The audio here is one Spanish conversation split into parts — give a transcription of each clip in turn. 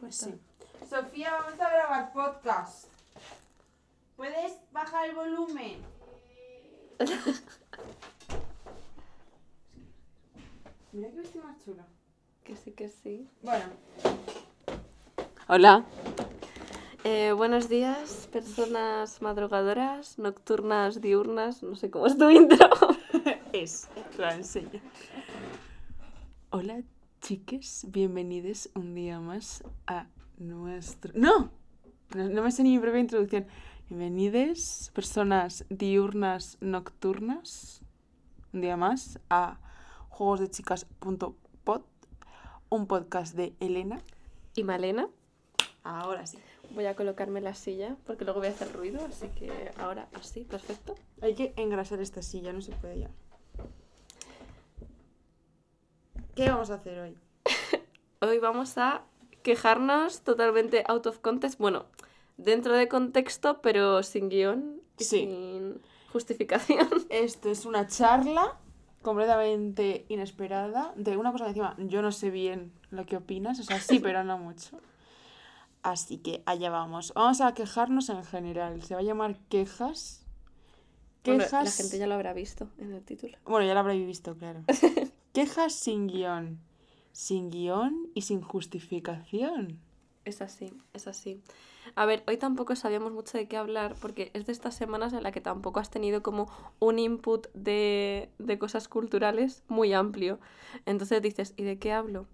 Pues Sí. Sofía, vamos a grabar podcast. ¿Puedes bajar el volumen? Mira que vestido más chula. Que sí, que sí. Bueno, Hola. Eh, buenos días, personas madrugadoras, nocturnas, diurnas, no sé cómo es tu intro. es, te la enseño. Hola, chiques, bienvenidos un día más a nuestro... ¡No! No, no me sé ni mi propia introducción. Bienvenidos, personas diurnas, nocturnas, un día más a juegosdechicas.pod, un podcast de Elena. Y Malena, Ahora sí. voy a colocarme la silla porque luego voy a hacer ruido, así que ahora así, perfecto. Hay que engrasar esta silla, no se puede ya. ¿Qué vamos a hacer hoy? Hoy vamos a quejarnos totalmente out of context, bueno, dentro de contexto, pero sin guion y Sí. sin justificación. Esto es una charla completamente inesperada de una cosa que encima yo no sé bien lo que opinas, o sea, sí, pero no mucho. Así que allá vamos. Vamos a quejarnos en general. Se va a llamar quejas. Bueno, Quejas. la gente ya lo habrá visto en el título. Bueno, ya lo habréis visto, claro. Quejas sin guion. Sin guion y sin justificación. Es así, es así. A ver, hoy tampoco sabíamos mucho de qué hablar porque es de estas semanas en la que tampoco has tenido como un input de, de cosas culturales muy amplio. Entonces dices, ¿y de qué hablo?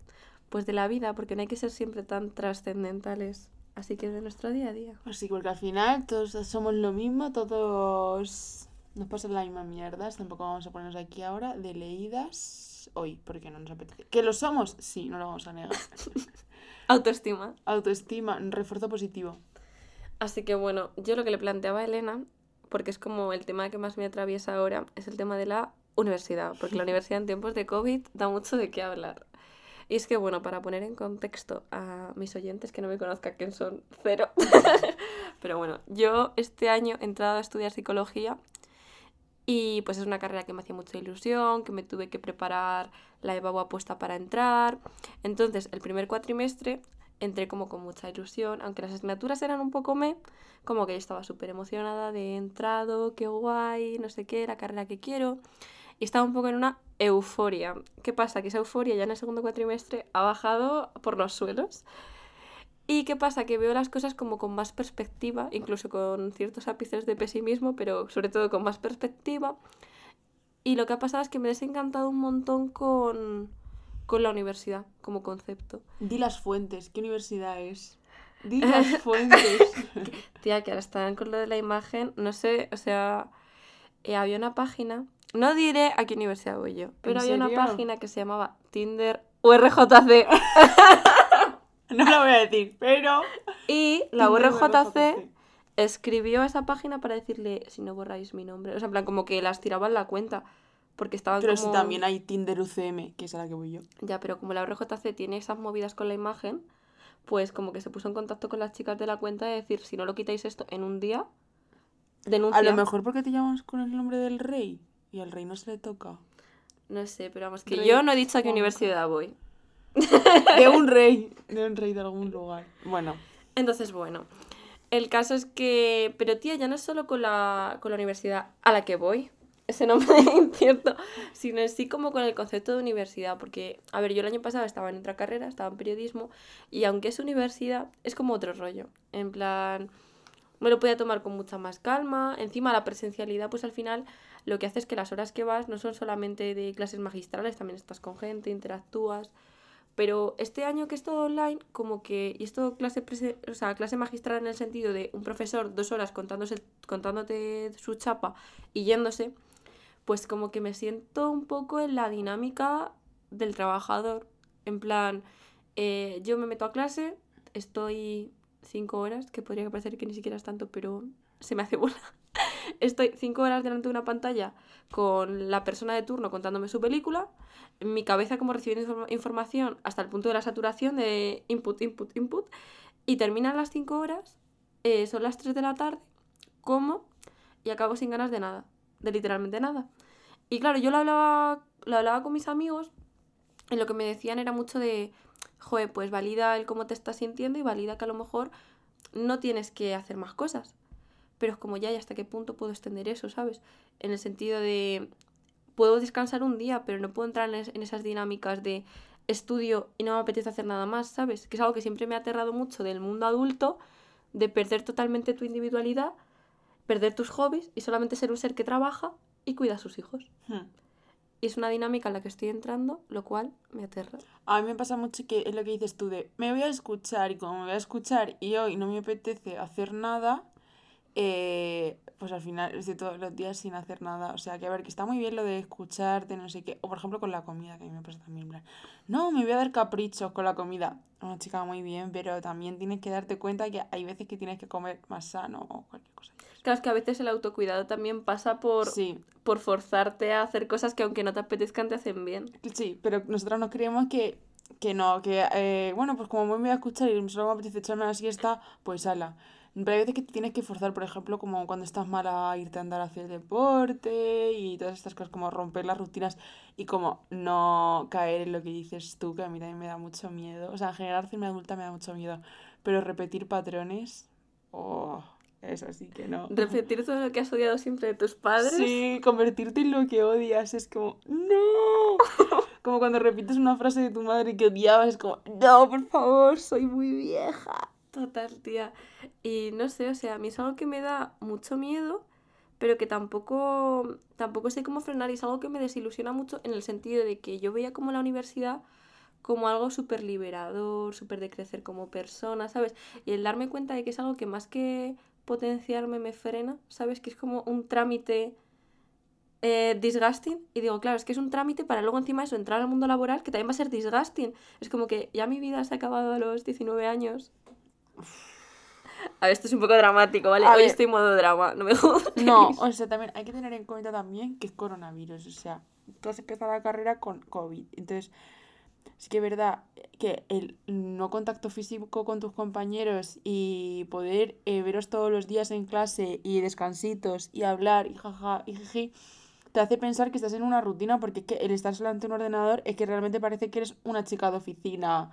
Pues de la vida, porque no hay que ser siempre tan trascendentales. Así que de nuestro día a día. Pues sí, porque al final todos somos lo mismo, todos nos pasan la misma mierda. Tampoco vamos a ponernos aquí ahora de leídas hoy, porque no nos apetece. ¿Que lo somos? Sí, no lo vamos a negar. Autoestima. Autoestima, refuerzo positivo. Así que bueno, yo lo que le planteaba a Elena, porque es como el tema que más me atraviesa ahora, es el tema de la universidad, porque la universidad en tiempos de COVID da mucho de qué hablar. Y es que bueno, para poner en contexto a mis oyentes que no me conozcan quién son, cero. Pero bueno, yo este año he entrado a estudiar psicología y pues es una carrera que me hacía mucha ilusión, que me tuve que preparar la EBAU puesta para entrar. Entonces, el primer cuatrimestre entré como con mucha ilusión, aunque las asignaturas eran un poco me, como que yo estaba súper emocionada de entrado, qué guay, no sé qué, la carrera que quiero. Y estaba un poco en una euforia. ¿Qué pasa? Que esa euforia ya en el segundo cuatrimestre ha bajado por los suelos. ¿Y qué pasa? Que veo las cosas como con más perspectiva, incluso con ciertos ápices de pesimismo, pero sobre todo con más perspectiva. Y lo que ha pasado es que me he desencantado un montón con, con la universidad como concepto. Di las fuentes, ¿qué universidad es? Di las fuentes. Tía, que ahora están con lo de la imagen, no sé, o sea, eh, había una página, no diré a qué universidad voy yo, pero había una serio? página que se llamaba Tinder URJC no lo voy a decir, pero... y la URJC escribió a esa página para decirle si no borráis mi nombre, o sea, en plan como que las tiraban la cuenta, porque estaban Pero como... si también hay Tinder UCM, que es a la que voy yo. Ya, pero como la URJC tiene esas movidas con la imagen, pues como que se puso en contacto con las chicas de la cuenta de decir, si no lo quitáis esto en un día, denuncia. A lo mejor porque te llamas con el nombre del rey y al rey no se le toca. No sé, pero vamos, que Rey yo no he dicho a qué universidad voy. De un rey, de un rey de algún lugar. Bueno, Entonces, bueno, el caso es que, pero tía, ya no es solo con la, con la universidad a la que voy, ese nombre incierto, sino en sí como con el concepto de universidad, porque, a ver, yo el año pasado estaba en otra carrera, estaba en periodismo, y aunque es universidad, es como otro rollo, en plan, me lo podía tomar con mucha más calma, encima la presencialidad, pues al final lo que hace es que las horas que vas no son solamente de clases magistrales, también estás con gente, interactúas, pero este año que es todo online, como que, y esto clase, o sea, clase magistral en el sentido de un profesor dos horas contándose, contándote su chapa y yéndose, pues como que me siento un poco en la dinámica del trabajador. En plan, eh, yo me meto a clase, estoy cinco horas, que podría parecer que ni siquiera es tanto, pero se me hace bola. Estoy cinco horas delante de una pantalla con la persona de turno contándome su película, mi cabeza como recibiendo informa- información hasta el punto de la saturación de input, input, input, y terminan las cinco horas, eh, son las 3 de la tarde, como y acabo sin ganas de nada, de literalmente nada. Y claro, yo lo hablaba, lo hablaba con mis amigos y lo que me decían era mucho de, joder, pues valida el cómo te estás sintiendo y valida que a lo mejor no tienes que hacer más cosas. Pero es como ya, ¿y hasta qué punto puedo extender eso, sabes? En el sentido de, puedo descansar un día, pero no puedo entrar en, esas dinámicas de estudio y no me apetece hacer nada más, ¿sabes? Que es algo que siempre me ha aterrado mucho del mundo adulto, de perder totalmente tu individualidad, perder tus hobbies y solamente ser un ser que trabaja y cuida a sus hijos. Hmm. Y es una dinámica en la que estoy entrando, lo cual me aterra. A mí me pasa mucho que es lo que dices tú de, me voy a escuchar y como me voy a escuchar y hoy no me apetece hacer nada, eh, pues al final estoy todos los días sin hacer nada. O sea, que a ver, que está muy bien lo de escucharte, no sé qué. O por ejemplo con la comida, que a mí me pasa también. no, me voy a dar caprichos con la comida. Una chica muy bien, pero también tienes que darte cuenta que hay veces que tienes que comer más sano o cualquier cosa. Claro, es que a veces el autocuidado también pasa por, por forzarte a hacer cosas que aunque no te apetezcan te hacen bien. Sí, pero nosotros nos creemos que, que no, que eh, bueno, pues como me voy a escuchar y solo me apetece echarme la siesta, pues ala. Pero hay veces que te tienes que forzar, por ejemplo, como cuando estás mal a irte a andar a hacer deporte y todas estas cosas, como romper las rutinas y como no caer en lo que dices tú, que a mí también me da mucho miedo. O sea, en general adulta me da mucho miedo. Pero repetir patrones, oh, eso sí que no. Repetir todo lo que has odiado siempre de tus padres. Sí, convertirte en lo que odias es como, no. como cuando repites una frase de tu madre que odiabas, es como, no, por favor, soy muy vieja. Total, tía. Y no sé, o sea, a mí es algo que me da mucho miedo, pero que tampoco, tampoco sé cómo frenar y es algo que me desilusiona mucho en el sentido de que yo veía como la universidad como algo súper liberador, súper de crecer como persona, ¿sabes? Y el darme cuenta de que es algo que más que potenciarme me frena, ¿sabes? Que es como un trámite eh, disgusting. Y digo, claro, es que es un trámite para luego encima eso entrar al mundo laboral que también va a ser disgusting. Es como que ya mi vida se ha acabado a los 19 años a ver, esto es un poco dramático, ¿vale? Hoy estoy en modo drama, no me jodas. No, o sea, también hay que tener en cuenta también que es coronavirus, o sea, tú has empezado la carrera con COVID, entonces sí que es verdad que el no contacto físico con tus compañeros y poder eh, veros todos los días en clase y descansitos y hablar y jaja y jiji, te hace pensar que estás en una rutina porque es que el estar delante de un ordenador es que realmente parece que eres una chica de oficina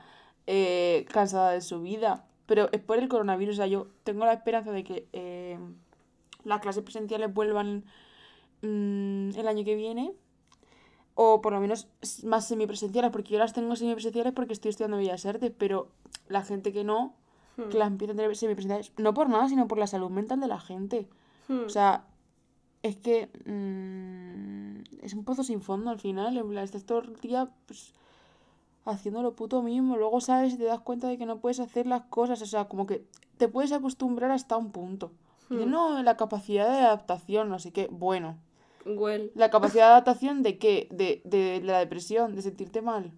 eh, cansada de su vida. Pero es por el coronavirus. O sea, yo tengo la esperanza de que eh, las clases presenciales vuelvan mm, el año que viene. O por lo menos más semipresenciales. Porque yo las tengo semipresenciales porque estoy estudiando Bellas Artes. Pero la gente que no, hmm. que las empieza a tener semipresenciales. No por nada, sino por la salud mental de la gente. Hmm. O sea, es que mm, es un pozo sin fondo al final. En plan, estás todo el día pues, haciendo lo puto mismo. Luego sabes y te das cuenta de que no puedes hacer las cosas. O sea, como que te puedes acostumbrar hasta un punto. Y hmm. no, la capacidad de adaptación, no sé qué. Bueno. ¿La capacidad de adaptación de qué? De, de, la depresión, de sentirte mal.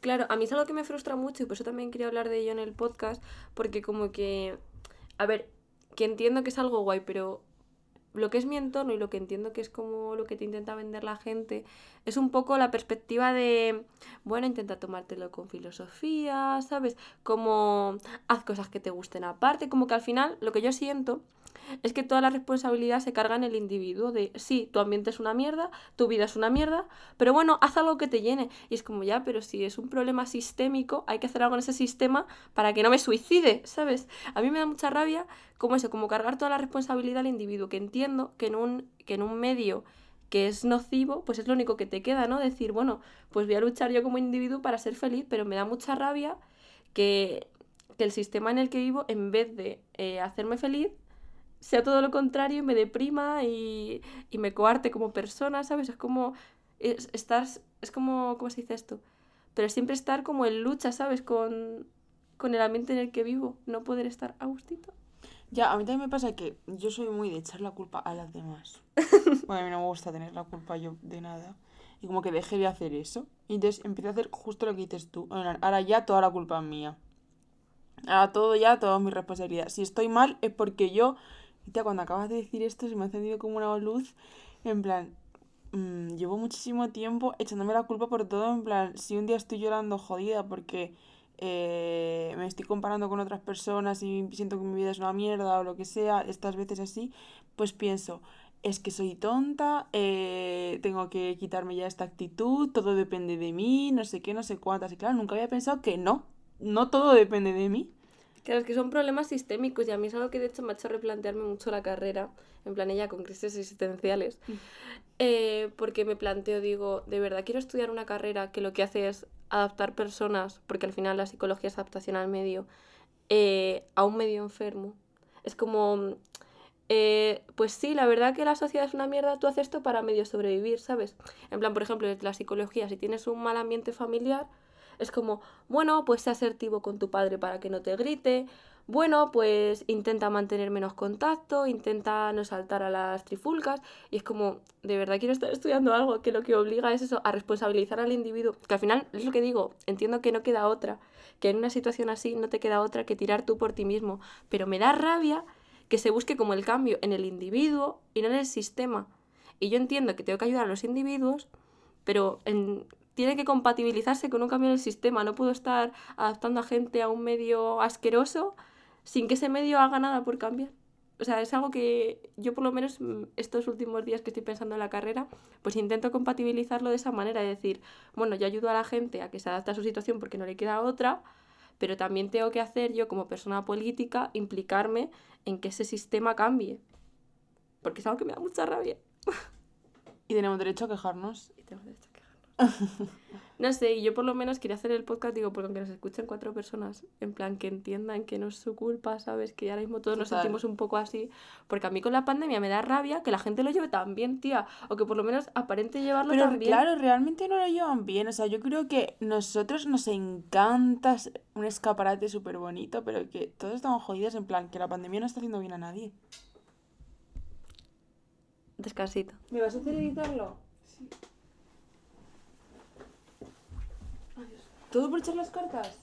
Claro, a mí es algo que me frustra mucho y por eso también quería hablar de ello en el podcast, porque como que, a ver, que entiendo que es algo guay, pero lo que es mi entorno y lo que entiendo que es como lo que te intenta vender la gente, es un poco la perspectiva de, bueno, intenta tomártelo con filosofía, ¿sabes? Como haz cosas que te gusten aparte, como que al final lo que yo siento es que toda la responsabilidad se carga en el individuo de, sí, tu ambiente es una mierda, tu vida es una mierda, pero bueno, haz algo que te llene. Y es como, ya, pero si es un problema sistémico, hay que hacer algo en ese sistema para que no me suicide, ¿sabes? A mí me da mucha rabia como eso, como cargar toda la responsabilidad al individuo, que entiendo que en un, que en un medio que es nocivo, pues es lo único que te queda, ¿no? Decir, bueno, pues voy a luchar yo como individuo para ser feliz, pero me da mucha rabia que, el sistema en el que vivo, en vez de eh, hacerme feliz, sea todo lo contrario y me deprima y, me coarte como persona, ¿sabes? Es como es, estar, es como, ¿cómo se dice esto? Pero siempre estar como en lucha, ¿sabes? Con, con el ambiente en el que vivo, no poder estar a gustito. Ya, a mí también me pasa que yo soy muy de echar la culpa a las demás. bueno, a mí no me gusta tener la culpa yo de nada. Y como que dejé de hacer eso. Y entonces empecé a hacer justo lo que dices tú. Ahora ya toda la culpa es mía. Ahora todo ya, toda mi responsabilidad. Si estoy mal es porque yo y tía, cuando acabas de decir esto, se me ha encendido como una luz. En plan, mm, llevo muchísimo tiempo echándome la culpa por todo. En plan, si un día estoy llorando jodida porque eh, me estoy comparando con otras personas y siento que mi vida es una mierda o lo que sea, estas veces así, pues pienso, es que soy tonta, eh, tengo que quitarme ya esta actitud, todo depende de mí, no sé qué, no sé cuántas. Y claro, nunca había pensado que no, no todo depende de mí. Claro, es que son problemas sistémicos y a mí es algo que de hecho me ha hecho replantearme mucho la carrera, en plan ella con crisis existenciales, Mm. eh, porque me planteo, digo, de verdad quiero estudiar una carrera que lo que hace es adaptar personas, porque al final la psicología es adaptación al medio, eh, a un medio enfermo. Es como, eh, pues sí, la verdad que la sociedad es una mierda, tú haces esto para medio sobrevivir, ¿sabes? En plan, por ejemplo, la psicología, si tienes un mal ambiente familiar, es como, bueno, pues sé asertivo con tu padre para que no te grite. Bueno, pues intenta mantener menos contacto, intenta no saltar a las trifulcas. Y es como, de verdad quiero estar estudiando algo que lo que obliga es eso, a responsabilizar al individuo. Que al final es lo que digo, entiendo que no queda otra, que en una situación así no te queda otra que tirar tú por ti mismo. Pero me da rabia que se busque como el cambio en el individuo y no en el sistema. Y yo entiendo que tengo que ayudar a los individuos, pero en- tiene que compatibilizarse con un cambio en el sistema. No puedo estar adaptando a gente a un medio asqueroso sin que ese medio haga nada por cambiar. O sea, es algo que yo por lo menos mm, estos últimos días que estoy pensando en la carrera, pues intento compatibilizarlo de esa manera, de decir, bueno, yo ayudo a la gente a que se adapte a su situación porque no le queda otra, pero también tengo que hacer yo como persona política implicarme en que ese sistema cambie. Porque es algo que me da mucha rabia. Y tenemos derecho a quejarnos. Y tengo derecho a quejarnos. No sé, y yo por lo menos quería hacer el podcast, digo, porque aunque nos escuchen cuatro personas, en plan que entiendan que no es su culpa, ¿sabes? Que ahora mismo todos nos Total. sentimos un poco así. Porque a mí con la pandemia me da rabia que la gente lo lleve tan bien, tía. O que por lo menos aparente llevarlo Pero tan bien. claro, realmente no lo llevan bien. O sea, yo creo que nosotros nos encanta un escaparate súper bonito, pero que todos estamos jodidos en plan que la pandemia no está haciendo bien a nadie. Descansito. ¿Me vas a hacer editarlo? Sí. ¿Todo por echar las cartas?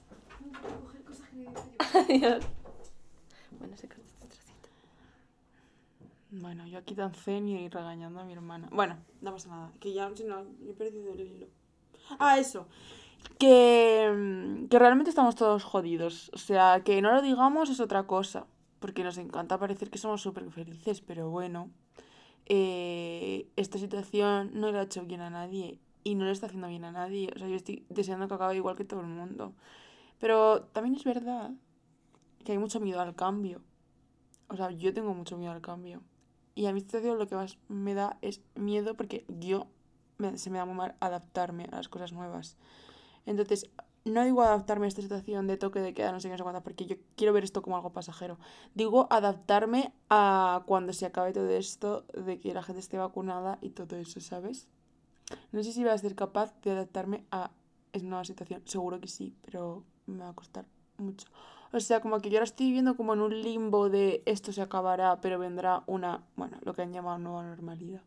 Adiós. Bueno, se corta este trocito. Bueno, yo aquí tan zen y regañando a mi hermana. Bueno, no pasa nada. Que ya si no, he perdido el hilo. Ah, eso. Que, mm, que realmente estamos todos jodidos. O sea, que no lo digamos es otra cosa. Porque nos encanta parecer que somos súper felices, pero bueno. eh, esta situación no le ha hecho bien a nadie. Y no le está haciendo bien a nadie. O sea, yo estoy deseando que acabe igual que todo el mundo. Pero también es verdad que hay mucho miedo al cambio. O sea, yo tengo mucho miedo al cambio. Y a mi situación lo que más me da es miedo porque yo me- se me da muy mal adaptarme a las cosas nuevas. Entonces, no digo adaptarme a esta situación de toque de queda, no sé qué, no sé porque yo quiero ver esto como algo pasajero. Digo adaptarme a cuando se acabe todo esto, de que la gente esté vacunada y todo eso, ¿sabes? No sé si voy a ser capaz de adaptarme a esa nueva situación. Seguro que sí, pero me va a costar mucho. O sea, como que yo ahora estoy viviendo como en un limbo de esto se acabará, pero vendrá una, bueno, lo que han llamado nueva normalidad.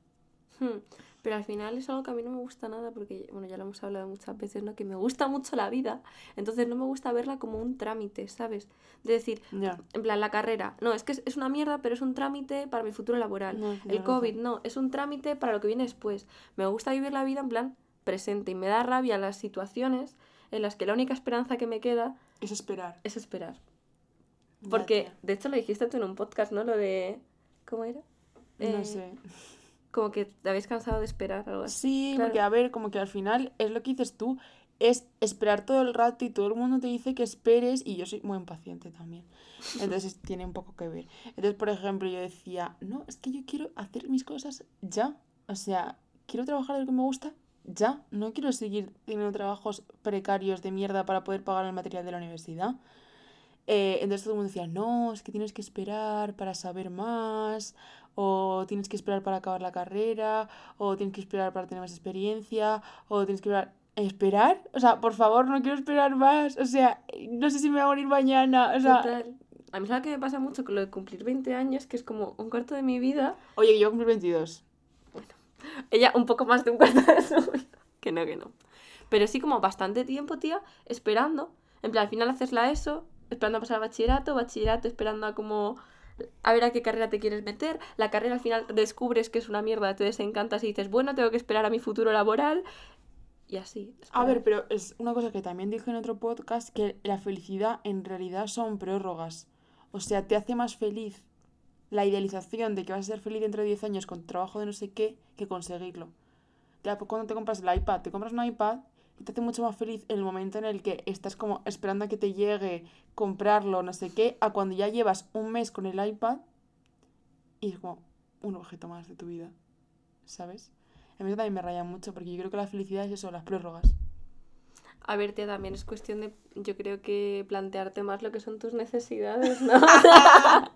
Hmm, Pero al final es algo que a mí no me gusta nada porque, bueno, ya lo hemos hablado muchas veces, ¿no? Que me gusta mucho la vida. Entonces no me gusta verla como un trámite, ¿sabes? De decir, Ya. en plan, la carrera. No, es que es, una mierda, pero es un trámite para mi futuro laboral. No, El COVID, razón. no, es un trámite para lo que viene después. Me gusta vivir la vida en plan presente y me da rabia las situaciones en las que la única esperanza que me queda Es esperar. es esperar. Porque, de hecho, lo dijiste tú en un podcast, ¿no? Lo de... ¿Cómo era? No Eh, sé. Como que te habéis cansado de esperar, algo así. Sí, claro. porque a ver, como que al final es lo que dices tú, es esperar todo el rato y todo el mundo te dice que esperes y yo soy muy impaciente también. Entonces tiene un poco que ver. Entonces, por ejemplo, yo decía, no, es que yo quiero hacer mis cosas ya. O sea, quiero trabajar de lo que me gusta ya. No quiero seguir teniendo trabajos precarios de mierda para poder pagar el material de la universidad. Eh, entonces todo el mundo decía, no, es que tienes que esperar para saber más, o tienes que esperar para acabar la carrera, o tienes que esperar para tener más experiencia, o tienes que esperar... ¿Esperar? O sea, por favor, no quiero esperar más. O sea, no sé si me voy a morir mañana. O sea, Total. A mí es algo que me pasa mucho con lo de cumplir 20 años, que es como un cuarto de mi vida. oye, yo cumplo 22. Ella un poco más de un cuarto de su vida. Que no, que no. Pero sí como bastante tiempo, tía, esperando. En plan, al final haces la ESO, esperando a pasar al bachillerato, bachillerato esperando a como... A ver a qué carrera te quieres meter. La carrera al final descubres que es una mierda, te desencantas y dices, bueno, tengo que esperar a mi futuro laboral. Y así. A ver, pero es una cosa que también dije en otro podcast, que la felicidad en realidad son prórrogas. O sea, te hace más feliz la idealización de que vas a ser feliz dentro de 10 años con trabajo de no sé qué que conseguirlo. Pues cuando te compras el iPad, te compras un iPad te hace mucho más feliz en el momento en el que estás como esperando a que te llegue, comprarlo, no sé qué, a cuando ya llevas un mes con el iPad y es como un objeto más de tu vida, ¿sabes? A mí eso también me raya mucho porque yo creo que la felicidad es eso, las prórrogas. A ver, tía, también es cuestión de, yo creo que plantearte más lo que son tus necesidades, ¿no?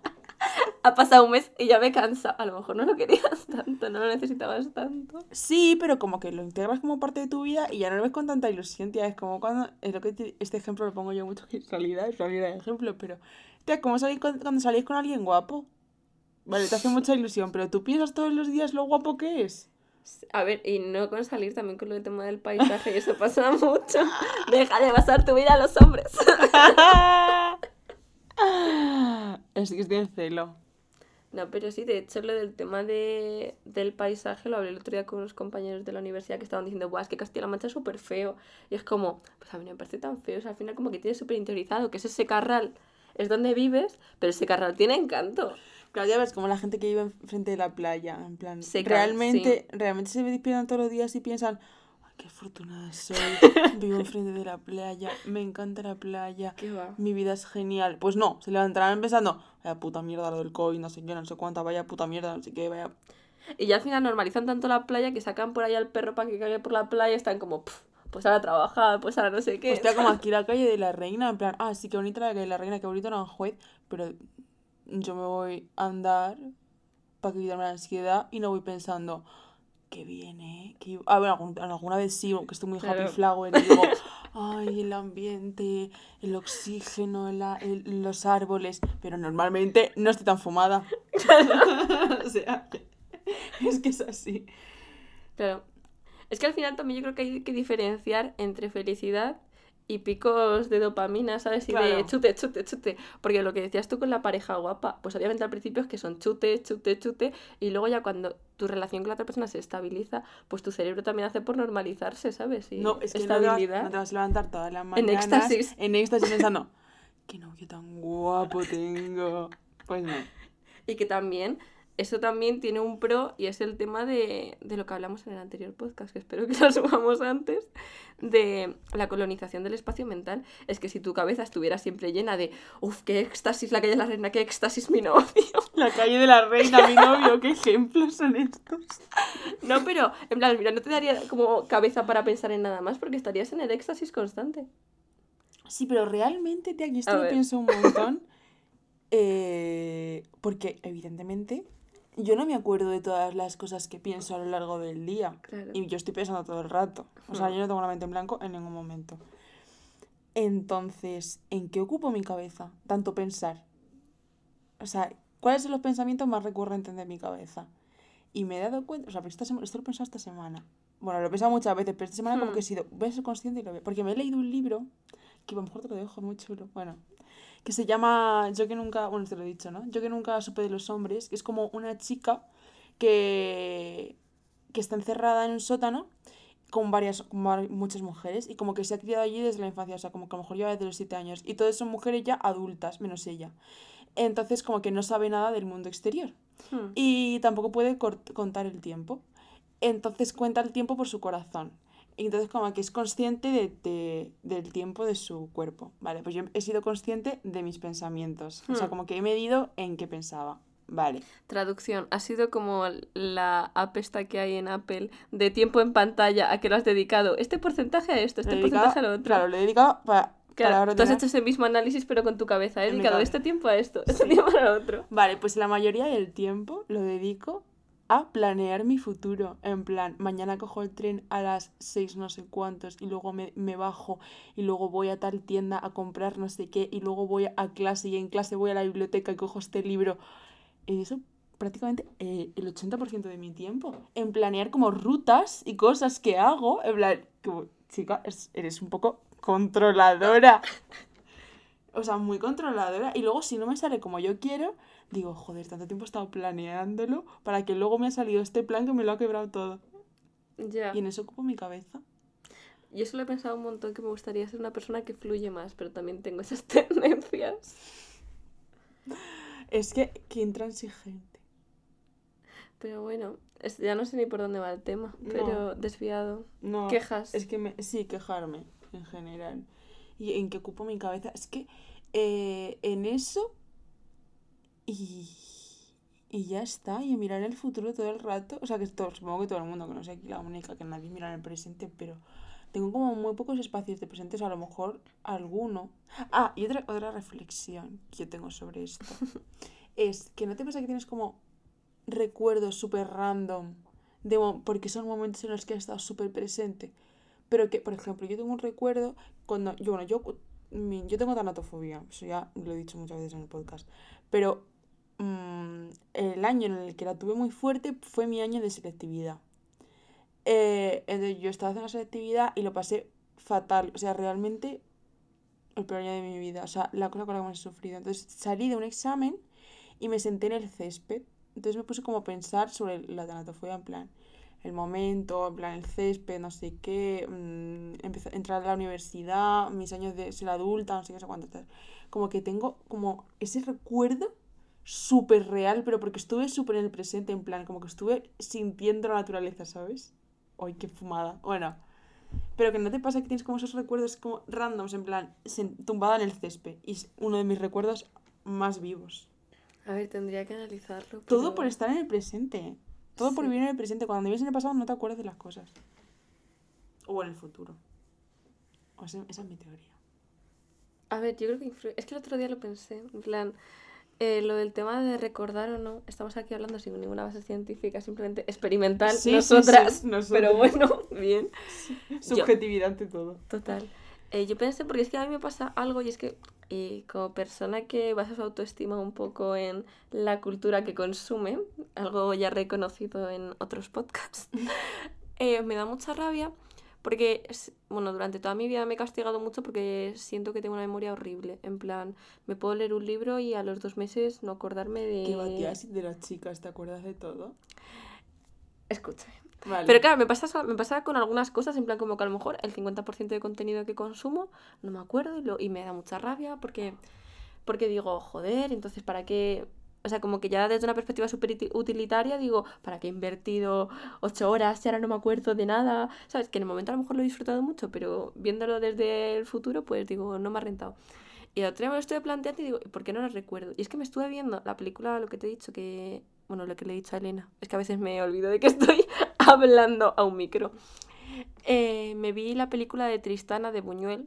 ha pasado un mes y ya me cansa. A lo mejor no lo querías tanto, no lo necesitabas tanto. Sí, pero como que lo integras como parte de tu vida y ya no lo ves con tanta ilusión, tía. Es como cuando. Es lo que te- este ejemplo lo pongo yo mucho en realidad es realidad de ejemplo, pero. Tía, como salís con- cuando salís con alguien guapo. Vale, te hace mucha ilusión, pero tú piensas todos los días lo guapo que es. A ver, y no con salir también con lo del tema del paisaje, y eso pasa mucho. Deja de basar tu vida a los hombres. es que estoy en celo. No, pero sí, de hecho lo del tema de, del paisaje lo hablé el otro día con unos compañeros de la universidad que estaban diciendo, Buah, es que Castilla-La Mancha es súper feo. Y es como, pues a mí no me parece tan feo, o sea, al final como que tienes súper interiorizado, que es ese carral, es donde vives, pero ese carral tiene encanto. Claro, ya ves como la gente que vive enfrente de la playa, en plan, Seca, realmente, realmente se despiertan todos los días y piensan, "Ay, qué afortunada soy, vivo enfrente de la playa, me encanta la playa, ¿Qué va? mi vida es genial. Pues no, se levantarán pensando, vaya puta mierda lo del COVID, no sé qué, no sé cuánta, vaya puta mierda, no sé qué, vaya... Y ya al final normalizan tanto la playa que sacan por ahí al perro para que cague por la playa y están como, "Puf, pues ahora trabajar, pues ahora no sé qué. Hostia, como aquí la calle de la reina, en plan, ah, sí, qué bonita la calle de la reina, qué bonito Aranjuez, pero yo me voy a andar para quitarme la ansiedad y no voy pensando, qué bien, ¿eh? Que... Ah, bueno, alguna vez sí, que estoy muy Claro. happy flower y digo, ay, el ambiente, el oxígeno, el el- los árboles, pero normalmente no estoy tan fumada. o sea, es que es así. Claro. Es que al final también yo creo que hay que diferenciar entre felicidad y picos de dopamina, ¿sabes? Y de chute, chute, chute. Porque lo que decías tú con la pareja guapa, pues obviamente al principio es que son chute, chute, chute. Y luego ya cuando tu relación con la otra persona se estabiliza, pues tu cerebro también hace por normalizarse, ¿sabes? Y No, es que no te, vas, estabilidad. no te vas a levantar todas las mañanas éxtasis. en éxtasis pensando, qué novio tan guapo tengo. Pues no. Y que también, eso también tiene un pro y es el tema de, de lo que hablamos en el anterior podcast, que espero que lo subamos antes, de la colonización del espacio mental. Es que si tu cabeza estuviera siempre llena de, uff, qué éxtasis la calle de la reina, qué éxtasis mi novio. La calle de la reina, mi novio, qué ejemplos son estos. No, pero en plan, mira, no te daría como cabeza para pensar en nada más porque estarías en el éxtasis constante. Sí, pero realmente, tía, yo esto lo pienso un montón. eh, porque, evidentemente, yo no me acuerdo de todas las cosas que pienso a lo largo del día. Claro. Y yo estoy pensando todo el rato. O sea, Hmm. yo no tengo la mente en blanco en ningún momento. Entonces, ¿en qué ocupo mi cabeza? Tanto pensar. O sea, ¿cuáles son los pensamientos más recurrentes de mi cabeza? Y me he dado cuenta, o sea, pero esta semana, esto lo he pensado esta semana. Bueno, lo he pensado muchas veces, pero esta semana como Hmm. que he sido, voy a ser consciente y lo veo. Porque me he leído un libro, que a lo mejor te lo dejo muy chulo, bueno, que se llama Yo que nunca, bueno, te lo he dicho, ¿no? Yo que nunca supe de los hombres, que es como una chica que, que está encerrada en un sótano con varias, con muchas mujeres y como que se ha criado allí desde la infancia, o sea, como que a lo mejor lleva desde los siete años y todas son mujeres ya adultas, menos ella. Entonces como que no sabe nada del mundo exterior Hmm. y tampoco puede contar el tiempo. Entonces cuenta el tiempo por su corazón. Y entonces como que es consciente de, de- del tiempo de su cuerpo. Vale, pues yo he sido consciente de mis pensamientos. O sea, Hmm. como que he medido en qué pensaba. Vale. Traducción, ha sido como la app esta que hay en Apple de tiempo en pantalla a que lo has dedicado. Este porcentaje a esto, este dedicado- porcentaje a lo otro. Claro, le he dedicado para... Claro, para tú has hecho ese mismo análisis pero con tu cabeza. He dedicado este tiempo a esto, este tiempo a lo otro. Vale, pues la mayoría del tiempo lo dedico a planear mi futuro. En plan, mañana cojo el tren a las seis no sé cuántos y luego me, me bajo y luego voy a tal tienda a comprar no sé qué y luego voy a clase y en clase voy a la biblioteca y cojo este libro. Eso prácticamente eh, el 80% de mi tiempo. En planear como rutas y cosas que hago. En plan, como, chica, es- eres un poco controladora. O sea, muy controladora. Y luego, si no me sale como yo quiero, digo, joder, tanto tiempo he estado planeándolo para que luego me ha salido este plan que me lo ha quebrado todo. Ya. Y en eso ocupo mi cabeza. Y eso lo he pensado un montón que me gustaría ser una persona que fluye más, pero también tengo esas tendencias. Es que, qué intransigente. Pero bueno, es- ya no sé ni por dónde va el tema, pero desviado. No, Quejas. Es que me, sí, quejarme en general. Y en que ocupo mi cabeza. Es que eh, en eso y, y ya está. Y mirar el futuro todo el rato. O sea, que todo, supongo que todo el mundo, que no sé aquí la única, que nadie mira en el presente, pero tengo como muy pocos espacios de presentes, a lo mejor alguno. Ah, y otra, otra reflexión que yo tengo sobre esto. es que no te pasa que tienes como recuerdos súper random de porque son momentos en los que has estado súper presente. Pero que, por ejemplo, yo tengo un recuerdo cuando. Yo, bueno, yo, yo tengo tanatofobia, eso ya lo he dicho muchas veces en el podcast. Pero mm, el año en el que la tuve muy fuerte fue mi año de selectividad. Eh, entonces yo estaba haciendo selectividad y lo pasé fatal. O sea, realmente el peor año de mi vida. O sea, la cosa con la que más he sufrido. Entonces salí de un examen y me senté en el césped. Entonces me puse como a pensar sobre la tanatofobia, en plan, el momento, en plan, el césped, no sé qué, mm, empezar, entrar a la universidad, mis años de ser adulta, no sé qué, no sé cuánto tal. Como que tengo como ese recuerdo súper real, pero porque estuve súper en el presente, en plan, como que estuve sintiendo la naturaleza, ¿sabes? Ay, qué fumada. Bueno, pero que no te pasa que tienes como esos recuerdos como randoms, en plan, tumbada en el césped. Y es uno de mis recuerdos más vivos. A ver, tendría que analizarlo. Todo por estar en el presente. Todo por Sí. vivir en el presente. Cuando vives en el pasado no te acuerdas de las cosas. O en el futuro. O esa, esa es mi teoría. A ver, yo creo que influye. Es que el otro día lo pensé. En plan, eh, lo del tema de recordar o no. Estamos aquí hablando sin ninguna base científica, simplemente experimental. Sí, sí, nosotras. sí, nosotras. Pero bueno, bien. Yo- Subjetividad ante todo. Total. Eh, yo pensé, porque es que a mí me pasa algo y es que eh, como persona que basa su autoestima un poco en la cultura que consume, algo ya reconocido en otros podcasts, eh, me da mucha rabia porque, bueno, durante toda mi vida me he castigado mucho porque siento que tengo una memoria horrible. En plan, me puedo leer un libro y a los dos meses no acordarme de... Que batías de las chicas, ¿te acuerdas de todo? Escúchame. Pero claro, me pasa, con algunas cosas, en plan como que a lo mejor el 50% de contenido que consumo no me acuerdo y, lo, y me da mucha rabia porque, porque digo, joder, entonces ¿para qué? O sea, como que ya desde una perspectiva súper utilitaria digo, ¿para qué he invertido ocho horas y ahora no me acuerdo de nada? ¿Sabes? Que en el momento a lo mejor lo he disfrutado mucho, pero viéndolo desde el futuro, pues digo, no me ha rentado. Y el otro día me lo estuve planteando y digo, ¿por qué no lo recuerdo? Y es que me estuve viendo la película, lo que te he dicho, que... Bueno, lo que le he dicho a Elena. Es que a veces me olvido de que estoy hablando a un micro. Eh, me vi la película de Tristana de Buñuel,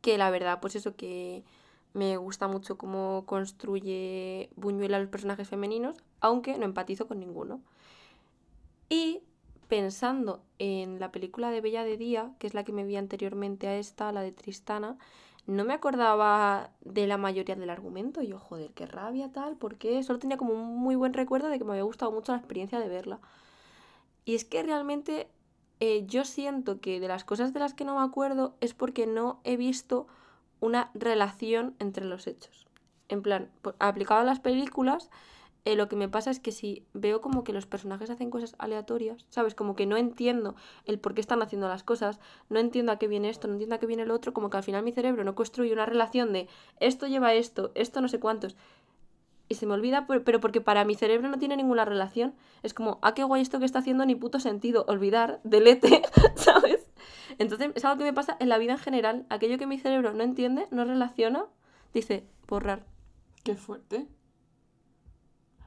que la verdad, pues eso que me gusta mucho cómo construye Buñuel a los personajes femeninos, aunque no empatizo con ninguno. Y pensando en la película de Bella de Día, que es la que me vi anteriormente a esta, la de Tristana, no me acordaba de la mayoría del argumento. Y yo, joder, qué rabia tal, porque solo tenía como un muy buen recuerdo de que me había gustado mucho la experiencia de verla. Y es que realmente eh, yo siento que de las cosas de las que no me acuerdo es porque no he visto una relación entre los hechos. En plan, aplicado a las películas, eh, lo que me pasa es que si veo como que los personajes hacen cosas aleatorias, ¿sabes? Como que no entiendo el por qué están haciendo las cosas, no entiendo a qué viene esto, no entiendo a qué viene lo otro, como que al final mi cerebro no construye una relación de esto lleva esto, esto no sé cuántos. Y se me olvida, pero porque para mi cerebro no tiene ninguna relación. Es como, ah, qué guay esto que está haciendo, ni puto sentido. Olvidar, delete, ¿sabes? Entonces es algo que me pasa en la vida en general. Aquello que mi cerebro no entiende, no relaciona, dice, borrar. Qué fuerte.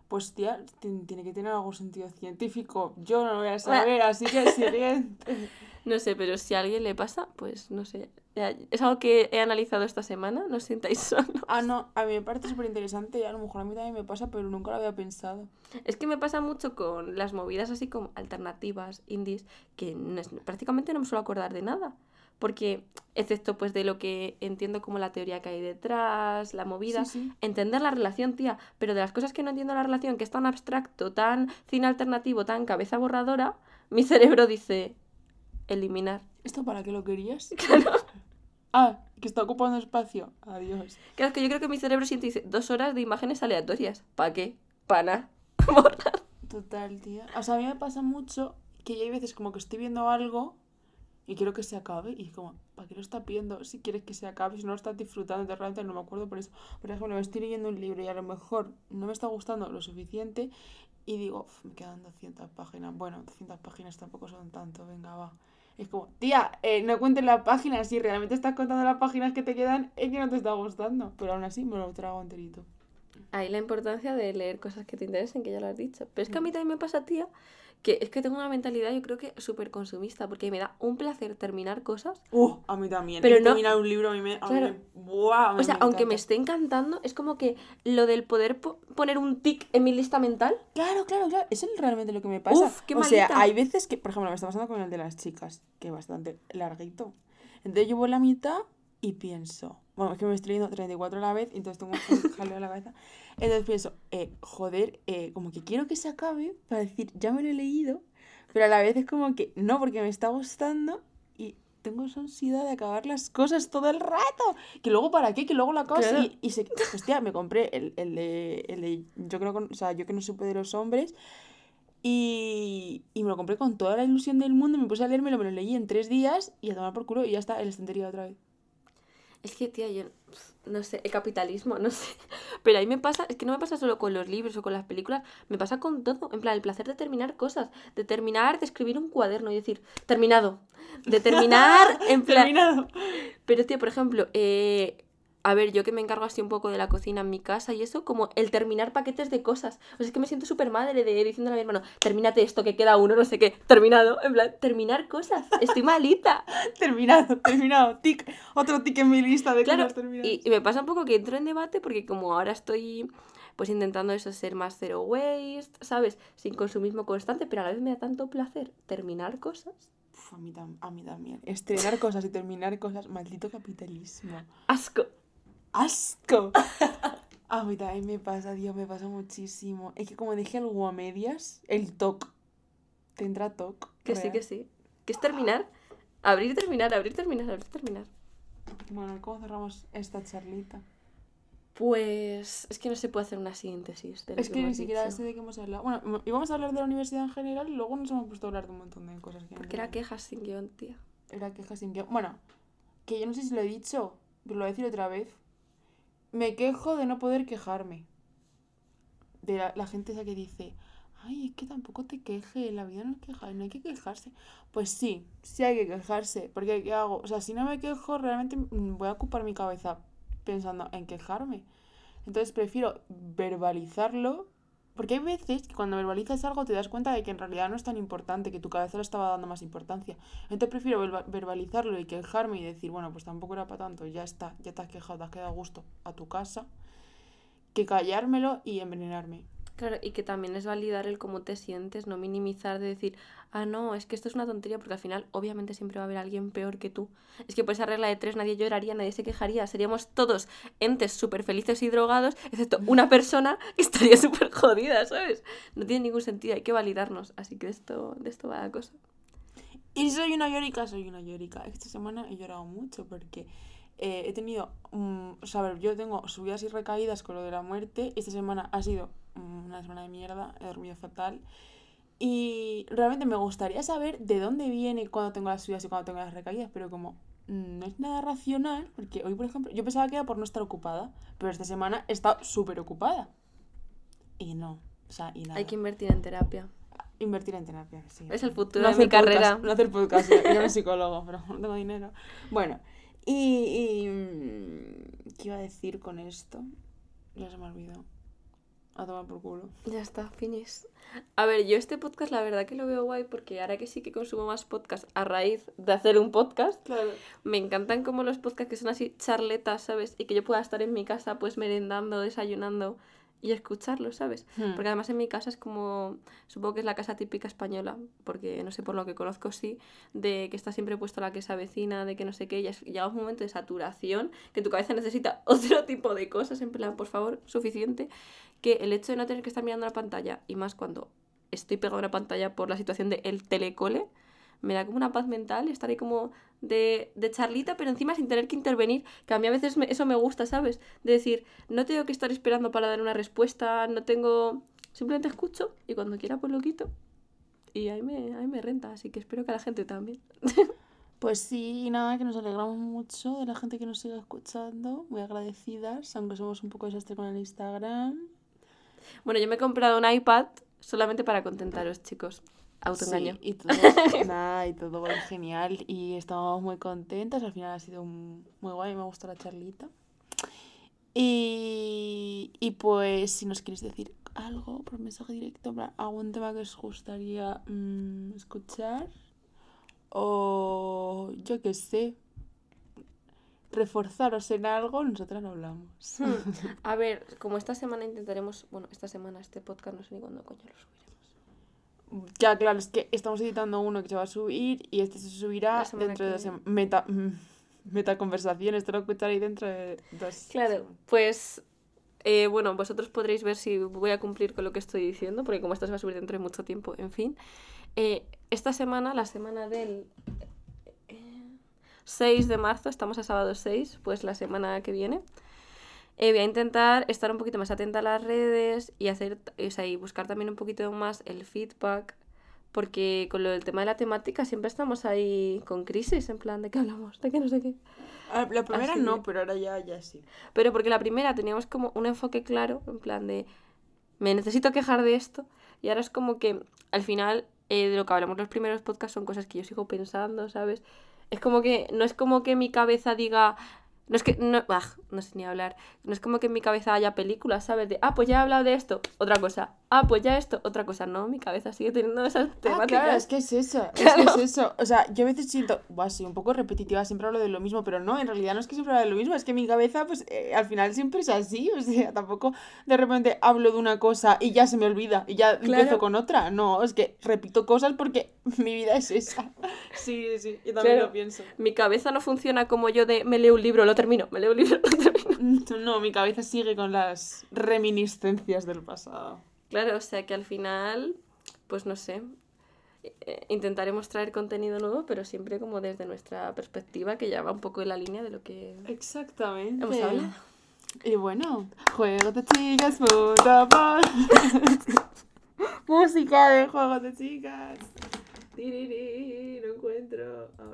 Pues tía, ti- tiene que tener algún sentido científico. Yo no lo voy a saber, así que siguiente. No sé, pero si a alguien le pasa, pues no sé. Es algo que he analizado esta semana, no os sintáis solos. Ah, no, a mí me parece súper interesante y a lo mejor a mí también me pasa, pero nunca lo había pensado. Es que me pasa mucho con las movidas así como alternativas, indies, que no es- prácticamente no me suelo acordar de nada. Porque, excepto pues de lo que entiendo como la teoría que hay detrás, la movida, Sí, sí. entender la relación, tía, pero de las cosas que no entiendo la relación, que es tan abstracto, tan cine alternativo, tan cabeza borradora, mi cerebro dice eliminar. ¿Esto para qué lo querías? Claro. Ah, que está ocupando espacio. Adiós. Claro, es que yo creo que mi cerebro siente dice dos horas de imágenes aleatorias. ¿Para qué? Para. Borrar. Total, tía. O sea, a mí me pasa mucho que yo hay veces como que estoy viendo algo y quiero que se acabe y es como, ¿para qué lo está pidiendo? Si quieres que se acabe, si no lo estás disfrutando, entonces realmente no me acuerdo por eso. Por ejemplo, me estoy leyendo un libro y a lo mejor no me está gustando lo suficiente y digo, "Uf, me quedan 200 páginas. Bueno, 200 páginas tampoco son tanto, venga, va. Es como, tía, eh, no cuentes las páginas, si realmente estás contando las páginas que te quedan, es que no te está gustando. Pero aún así me lo trago enterito. Ahí la importancia de leer cosas que te interesen, que ya lo has dicho. Pero es que a mí también me pasa, tía, que es que tengo una mentalidad, yo creo que súper consumista, porque me da un placer terminar cosas. Uh, a mí también. Pero no- terminar un libro a mí me... A mí me- ¡buah! a mí O sea, me aunque me esté encantando, es como que lo del poder po- poner un tic en mi lista mental. Claro, claro, claro. Eso es realmente lo que me pasa. Uf, qué o sea, hay veces que, por ejemplo, me está pasando con el de las chicas, que es bastante larguito. Entonces yo voy la mitad y pienso, bueno, es que me estoy leyendo 34 a la vez, entonces tengo un jaleo en la cabeza. Entonces pienso, eh, joder, eh, como que quiero que se acabe para decir, ya me lo he leído, pero a la vez es como que no, porque me está gustando y tengo esa ansiedad de acabar las cosas todo el rato. Que luego, ¿para qué? Que luego la acabas Claro. y, y se... Hostia, me compré el, el de, el de... Yo creo. O sea, yo que no supe de los hombres. Y, y me lo compré con toda la ilusión del mundo. Me puse a leérmelo, me lo leí en tres días y a tomar por culo y ya está en la estantería otra vez. Es que, tía, yo no sé, el capitalismo, no sé. Pero ahí me pasa, es que no me pasa solo con los libros o con las películas, me pasa con todo. En plan, el placer de terminar cosas, de terminar, de escribir un cuaderno y decir, terminado. De terminar, en plan. Terminado. Pero, tía, por ejemplo, eh, a ver, yo que me encargo así un poco de la cocina en mi casa y eso, como el terminar paquetes de cosas. O sea, es que me siento súper madre de diciéndole a mi hermano, termínate esto, que queda uno, no sé qué, terminado. En plan, terminar cosas. Estoy malita. Terminado, terminado. Tic. Otro tic en mi lista de Claro, cosas terminadas. y, y me pasa un poco que entro en debate porque como ahora estoy pues intentando eso, ser más zero waste, ¿sabes? Sin consumismo constante, pero a la vez me da tanto placer terminar cosas. Uf, a, mí a mí también. Estrenar cosas y terminar cosas. Maldito capitalismo. Asco. ¡Asco! A mí también me pasa, Dios, me pasa muchísimo. Es que como dejé algo a medias, el TOC. Tendrá TOC. Que sí, que sí. ¿Qué es terminar? Abrir, terminar, abrir, terminar, abrir, terminar. Bueno, ¿cómo cerramos esta charlita? Pues es que no se puede hacer una síntesis de lo Es que ni hemos siquiera dicho. sé de qué hemos hablado. Bueno, íbamos a hablar de la universidad en general y luego nos hemos puesto a hablar de un montón de cosas. Que Porque era quejas sin guion, tía. Era queja sin guion. Bueno, que yo no sé si lo he dicho, pero lo voy a decir otra vez. Me quejo de no poder quejarme. De la, gente esa que dice, ay, es que tampoco te quejes, la vida no es quejar, no hay que quejarse. Pues sí, sí hay que quejarse, porque ¿qué hago? O sea, si no me quejo, realmente mm, voy a ocupar mi cabeza pensando en quejarme. Entonces prefiero verbalizarlo, porque hay veces que cuando verbalizas algo te das cuenta de que en realidad no es tan importante, que tu cabeza le estaba dando más importancia. Entonces prefiero verba- verbalizarlo y quejarme y decir, bueno, pues tampoco era para tanto, ya está, ya te has quejado, te has quedado a gusto a tu casa, que callármelo y envenenarme. Claro, y que también es validar el cómo te sientes, no minimizar de decir, ah, no, es que esto es una tontería, porque al final obviamente siempre va a haber alguien peor que tú. Es que por esa regla de tres nadie lloraría, nadie se quejaría, seríamos todos entes súper felices y drogados, excepto una persona que estaría súper jodida, ¿sabes? No tiene ningún sentido, hay que validarnos, así que de esto, de esto va la cosa. Y si soy una llorica, soy una llorica. Esta semana he llorado mucho porque eh, he tenido, mm, o sea, yo tengo subidas y recaídas con lo de la muerte. Esta semana ha sido una semana de mierda, he dormido fatal. Y realmente me gustaría saber de dónde viene cuando tengo las subidas y cuando tengo las recaídas, pero como mm, no es nada racional, porque hoy, por ejemplo, yo pensaba que era por no estar ocupada, pero esta semana he estado súper ocupada. Y no, o sea, y nada. Hay que invertir en terapia. Invertir en terapia, sí. Es el futuro No de mi podcast, carrera. no hacer podcast, yo no soy psicólogo, pero no tengo dinero. Bueno, y, y, mm, ¿Qué iba a decir con esto? Ya se me olvidó. A tomar por culo. Ya está, finis. A ver, yo este podcast la verdad que lo veo guay porque ahora que sí que consumo más podcast a raíz de hacer un podcast, Claro. me encantan como los podcasts que son así charletas, ¿sabes? Y que yo pueda estar en mi casa pues merendando, desayunando y escucharlos, ¿sabes? Hmm. Porque además en mi casa es como, supongo que es la casa típica española, porque no sé por lo que conozco sí, de que está siempre puesto la que se avecina, de que no sé qué, y es- llega un momento de saturación, que tu cabeza necesita otro tipo de cosas, en plan, por favor, suficiente, que el hecho de no tener que estar mirando la pantalla, y más cuando estoy pegado a una pantalla por la situación del el telecole, me da como una paz mental estar ahí como de, de charlita, pero encima sin tener que intervenir, que a mí a veces eso me gusta, ¿sabes? De decir, no tengo que estar esperando para dar una respuesta, no tengo... Simplemente escucho y cuando quiera pues lo quito. Y ahí me, ahí me renta, así que espero que a la gente también. Pues sí, nada, que nos alegramos mucho de la gente que nos siga escuchando, muy agradecidas, aunque somos un poco desastre con el Instagram. Bueno, yo me he comprado un iPad solamente para contentaros, chicos. Autoengaño. Sí, y todo, nada, y todo va genial y estamos muy contentas, al final ha sido un- muy guay, me ha gustado la charlita. Y, y pues si nos queréis decir algo por mensaje directo, algún tema que os gustaría mm, escuchar o yo qué sé, reforzaros en algo, nosotras lo hablamos. Hmm. A ver, como esta semana intentaremos, bueno, esta semana este podcast no sé ni cuándo coño lo subiremos. Ya, claro, es que estamos editando uno que se va a subir y este se subirá dentro de dos. Meta, mm, meta conversaciones, te lo escucharéis dentro de dos Claro, pues eh, bueno, vosotros podréis ver si voy a cumplir con lo que estoy diciendo, porque como esto se va a subir dentro de mucho tiempo, en fin. Eh, esta semana, la semana del 6 de marzo, estamos a sábado 6, pues la semana que viene. eh, voy a intentar estar un poquito más atenta a las redes y hacer, o sea, y buscar también un poquito más el feedback, porque con lo del tema de la temática siempre estamos ahí con crisis, en plan, ¿de qué hablamos? ¿De qué no sé qué? Ah, La primera Así no, que- pero ahora ya, ya sí. Pero porque la primera teníamos como un enfoque claro, en plan de, me necesito quejar de esto, y ahora es como que al final eh, de lo que hablamos los primeros podcasts son cosas que yo sigo pensando, ¿sabes? Es como que, no es como que mi cabeza diga, no es que, no, ah, no sé ni hablar, no es como que en mi cabeza haya películas, ¿sabes? De, ah, pues ya he hablado de esto, otra cosa, ah, pues ya esto, otra cosa, no, mi cabeza sigue teniendo esas Ah, temáticas. claro, es que es eso, es que es eso. O sea, yo a veces siento, buah, soy un poco repetitiva, siempre hablo de lo mismo, pero no, en realidad no es que siempre hablo de lo mismo, es que mi cabeza, pues, eh, al final siempre es así, o sea, tampoco de repente hablo de una cosa y ya se me olvida, y ya Claro. empiezo con otra, no, es que repito cosas porque mi vida es esa. Sí, sí, yo también Claro. lo pienso. Mi cabeza no funciona como yo de, me leo un libro, lo termino, me leo un libro, lo termino. No, mi cabeza sigue con las reminiscencias del pasado. Claro, o sea que al final, pues no sé, eh, intentaremos traer contenido nuevo, pero siempre como desde nuestra perspectiva, que ya va un poco en la línea de lo que Exactamente. hemos hablado. Y bueno, juegos de chicas. Música de juegos de chicas. Tiriri, no encuentro.